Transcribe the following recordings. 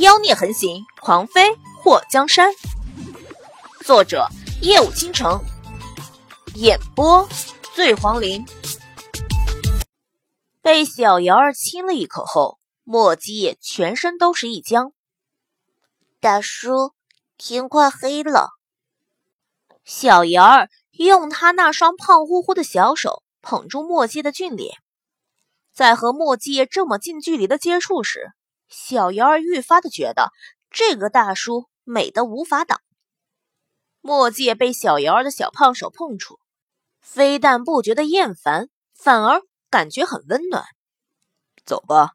妖孽横行，狂妃祸江山。作者：夜舞倾城，演播：醉黄林。被小瑶儿亲了一口后，莫基也全身都是一僵。大叔，天快黑了。小瑶儿用他那双胖乎乎的小手捧住莫基的俊脸。在和莫季叶这么近距离的接触时，小瑶儿愈发的觉得这个大叔美的无法挡。墨界被小瑶儿的小胖手碰触，非但不觉得厌烦，反而感觉很温暖。走吧，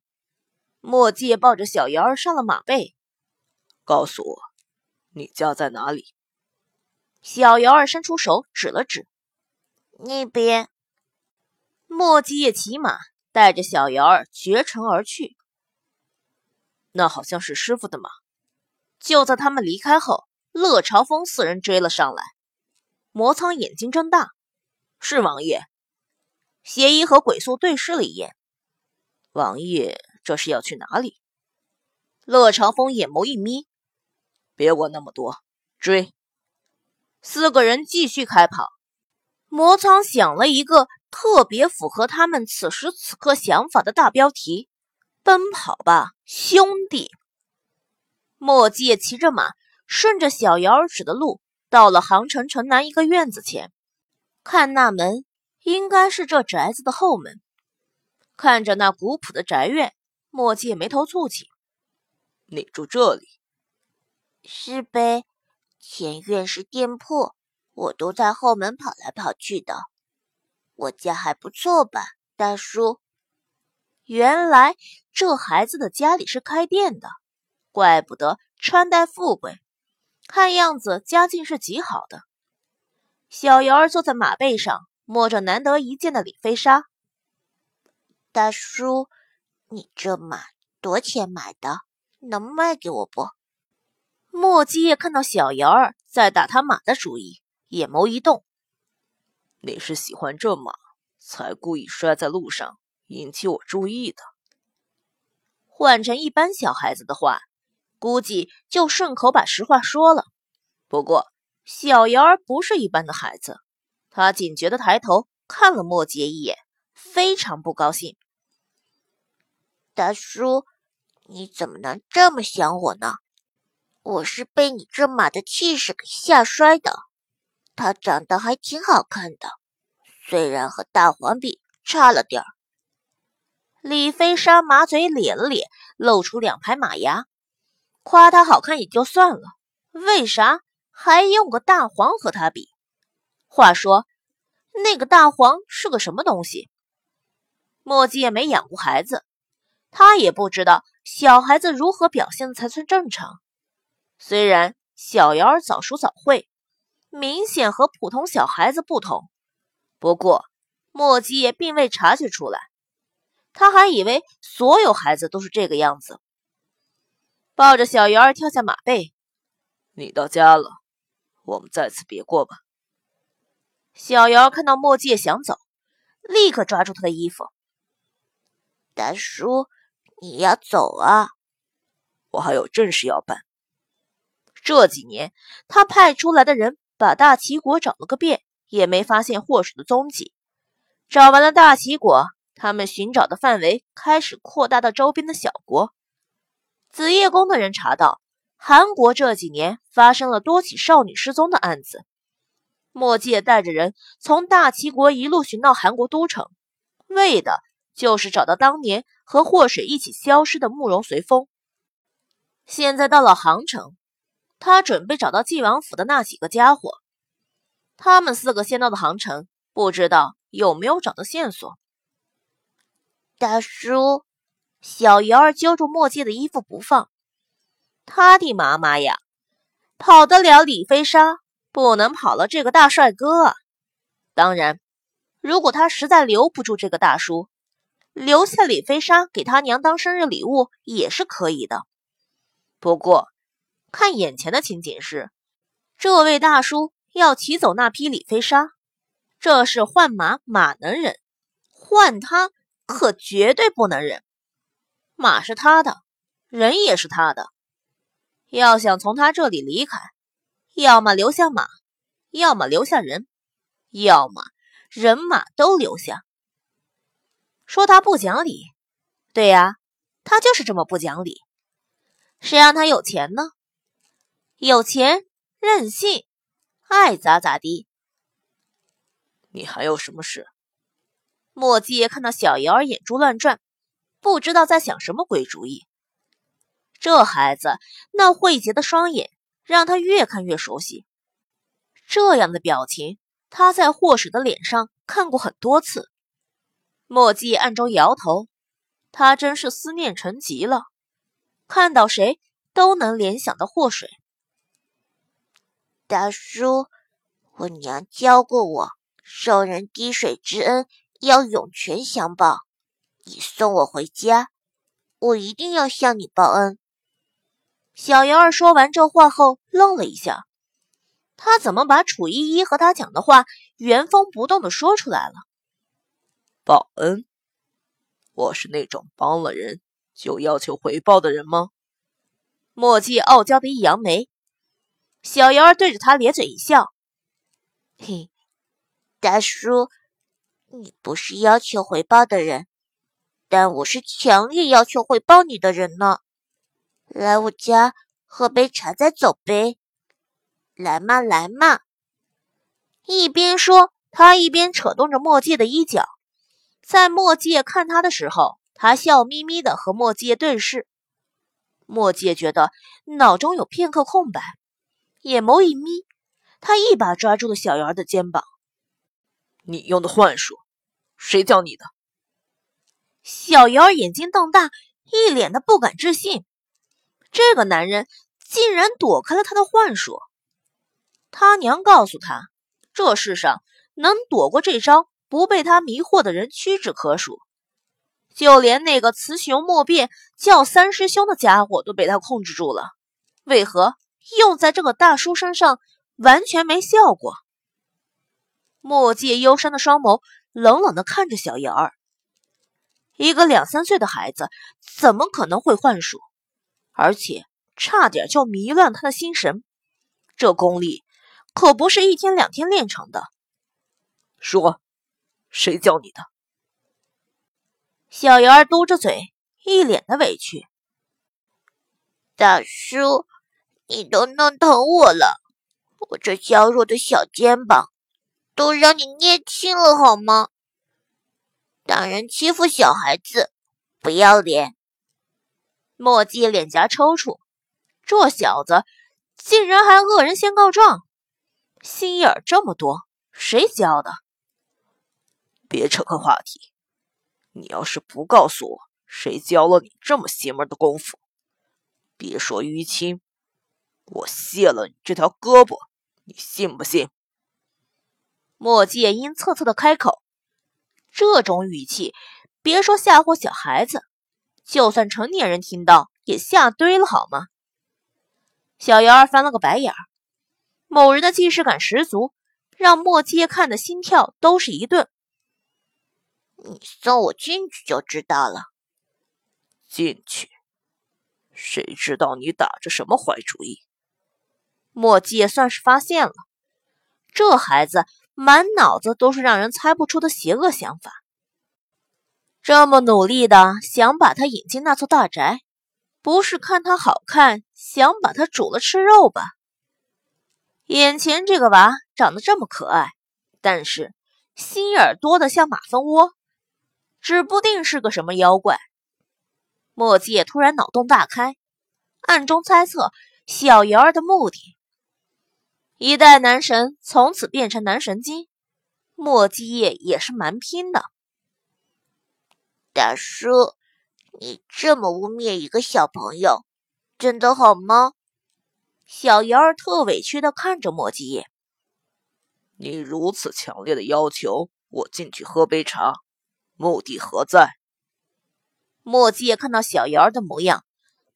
墨界抱着小瑶儿上了马背。告诉我，你家在哪里？小瑶儿伸出手指了指那边。墨迹也骑马。带着小瑶儿绝尘而去。那好像是师傅的马。就在他们离开后，乐朝风四人追了上来。魔苍眼睛睁大：“是王爷。”邪医和鬼宿对视了一眼。王爷这是要去哪里？乐朝风眼眸一眯：“别管那么多，追！”四个人继续开跑。魔苍想了一个。特别符合他们此时此刻想法的大标题：“奔跑吧，兄弟！”莫季骑着马，顺着小瑶儿指的路，到了杭城城南一个院子前。看那门，应该是这宅子的后门。看着那古朴的宅院，莫季眉头蹙起：“你住这里？”“是呗，前院是店铺，我都在后门跑来跑去的。”我家还不错吧，大叔。原来这孩子的家里是开店的，怪不得穿戴富贵，看样子家境是极好的。小瑶儿坐在马背上，摸着难得一见的李飞沙。大叔，你这马多钱买的？能卖给我不？莫基叶看到小瑶儿在打他马的主意，眼眸一动。你是喜欢这马，才故意摔在路上引起我注意的。换成一般小孩子的话，估计就顺口把实话说了。不过小瑶儿不是一般的孩子，他警觉的抬头看了莫杰一眼，非常不高兴。大叔，你怎么能这么想我呢？我是被你这马的气势给吓摔的。他长得还挺好看的，虽然和大黄比差了点儿。李飞沙马嘴咧了咧，露出两排马牙，夸他好看也就算了，为啥还用个大黄和他比？话说，那个大黄是个什么东西？墨迹也没养过孩子，他也不知道小孩子如何表现才算正常。虽然小瑶儿早熟早会。明显和普通小孩子不同，不过莫基也并未察觉出来，他还以为所有孩子都是这个样子。抱着小瑶儿跳下马背，你到家了，我们在此别过吧。小瑶看到莫基想走，立刻抓住他的衣服：“大叔，你要走啊？我还有正事要办。这几年他派出来的人。”把大齐国找了个遍，也没发现祸水的踪迹。找完了大齐国，他们寻找的范围开始扩大到周边的小国。紫夜宫的人查到，韩国这几年发生了多起少女失踪的案子。墨界带着人从大齐国一路寻到韩国都城，为的就是找到当年和祸水一起消失的慕容随风。现在到了杭城。他准备找到晋王府的那几个家伙，他们四个先到的杭城，不知道有没有找到线索。大叔，小瑶儿揪住墨界的衣服不放，他的妈妈呀，跑得了李飞沙，不能跑了这个大帅哥啊！当然，如果他实在留不住这个大叔，留下李飞沙给他娘当生日礼物也是可以的。不过。看眼前的情景是，这位大叔要骑走那匹李飞沙，这是换马马能忍，换他可绝对不能忍。马是他的，人也是他的，要想从他这里离开，要么留下马，要么留下人，要么人马都留下。说他不讲理，对呀，他就是这么不讲理。谁让他有钱呢？有钱任性，爱咋咋地。你还有什么事？墨迹看到小瑶儿眼珠乱转，不知道在想什么鬼主意。这孩子那慧洁的双眼，让他越看越熟悉。这样的表情，他在霍水的脸上看过很多次。墨迹暗中摇头，他真是思念成疾了，看到谁都能联想到祸水。大叔，我娘教过我，受人滴水之恩要涌泉相报。你送我回家，我一定要向你报恩。小姚儿说完这话后，愣了一下。他怎么把楚依依和他讲的话原封不动的说出来了？报恩？我是那种帮了人就要求回报的人吗？墨迹傲娇的一扬眉。小姚儿对着他咧嘴一笑：“嘿，大叔，你不是要求回报的人，但我是强烈要求回报你的人呢。”来我家喝杯茶再走呗，来嘛来嘛！一边说，他一边扯动着墨界的衣角。在墨界看他的时候，他笑眯眯的和墨界对视。墨界觉得脑中有片刻空白，眼眸一眯，他一把抓住了小姚的肩膀：“你用的幻术，谁教你的？”小姚眼睛瞪大，一脸的不敢置信。这个男人竟然躲开了他的幻术。他娘告诉他，这世上能躲过这招、不被他迷惑的人屈指可数。就连那个雌雄莫辨、叫三师兄的家伙都被他控制住了，为何用在这个大叔身上完全没效果？墨界幽深的双眸冷冷地看着小瑶儿，一个两三岁的孩子怎么可能会幻术？而且差点就迷乱他的心神，这功力可不是一天两天练成的。说，谁教你的？小瑶儿嘟着嘴，一脸的委屈。大叔，你都弄疼我了，我这娇弱的小肩膀都让你捏青了好吗？大人欺负小孩子，不要脸！墨迹脸颊抽搐，这小子竟然还恶人先告状，心眼这么多，谁教的？别扯开话题，你要是不告诉我谁教了你这么邪门的功夫，别说淤青，我卸了你这条胳膊，你信不信？墨迹阴恻恻的开口，这种语气，别说吓唬小孩子。就算成年人听到也吓堆了，好吗？小姚儿翻了个白眼儿，某人的既视感十足，让莫街看的心跳都是一顿。你送我进去就知道了。进去？谁知道你打着什么坏主意？莫也算是发现了，这孩子满脑子都是让人猜不出的邪恶想法。这么努力的想把他引进那座大宅，不是看他好看，想把他煮了吃肉吧？眼前这个娃长得这么可爱，但是心眼多的像马蜂窝，指不定是个什么妖怪。墨迹也突然脑洞大开，暗中猜测小瑶儿的目的。一代男神从此变成男神经，墨迹叶也是蛮拼的。大叔，你这么污蔑一个小朋友，真的好吗？小瑶儿特委屈的看着莫迹叶。你如此强烈的要求我进去喝杯茶，目的何在？莫迹叶看到小瑶儿的模样，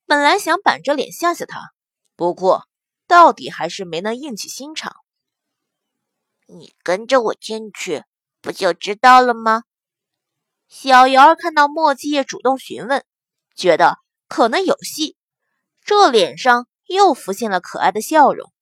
本来想板着脸吓吓他，不过到底还是没能硬起心肠。你跟着我进去，不就知道了吗？小瑶儿看到莫七叶主动询问，觉得可能有戏，这脸上又浮现了可爱的笑容。